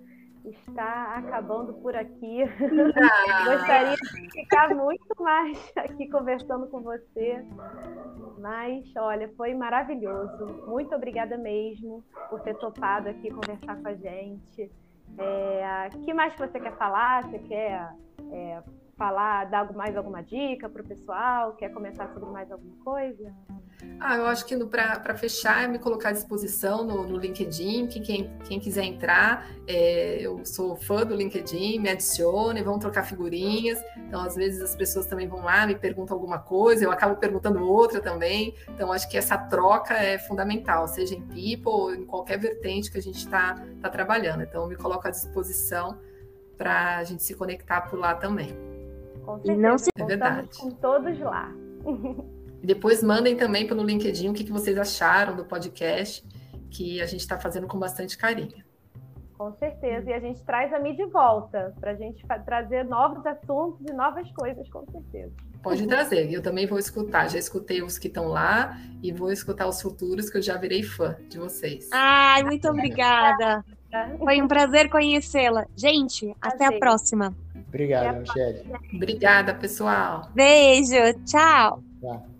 está acabando por aqui. Ah. Gostaria de ficar muito mais aqui conversando com você. Mas, olha, foi maravilhoso. Muito obrigada mesmo por ter topado aqui conversar com a gente. É, que mais você quer falar? Você quer é, falar, dar mais alguma dica para o pessoal? Quer comentar sobre mais alguma coisa? Ah, eu acho que para fechar, é me colocar à disposição no, no LinkedIn, que quem, quem quiser entrar, é, eu sou fã do LinkedIn, me adicione, vão trocar figurinhas. Então, às vezes, as pessoas também vão lá, me perguntam alguma coisa, eu acabo perguntando outra também. Então, acho que essa troca é fundamental, seja em People ou em qualquer vertente que a gente está tá trabalhando. Então, me coloco à disposição para a gente se conectar por lá também. Com certeza, e não se... é verdade. com todos lá. E depois mandem também pelo LinkedIn o que, que vocês acharam do podcast, que a gente está fazendo com bastante carinho. Com certeza. E a gente traz a mim de volta, para a gente trazer novos assuntos e novas coisas, com certeza. Pode trazer. Eu também vou escutar. Já escutei os que estão lá e vou escutar os futuros, que eu já virei fã de vocês. Ai, muito obrigada. Foi um prazer conhecê-la. Gente, até a próxima. Obrigado, Michelle. Obrigada, pessoal. Beijo. Tchau. Tchau.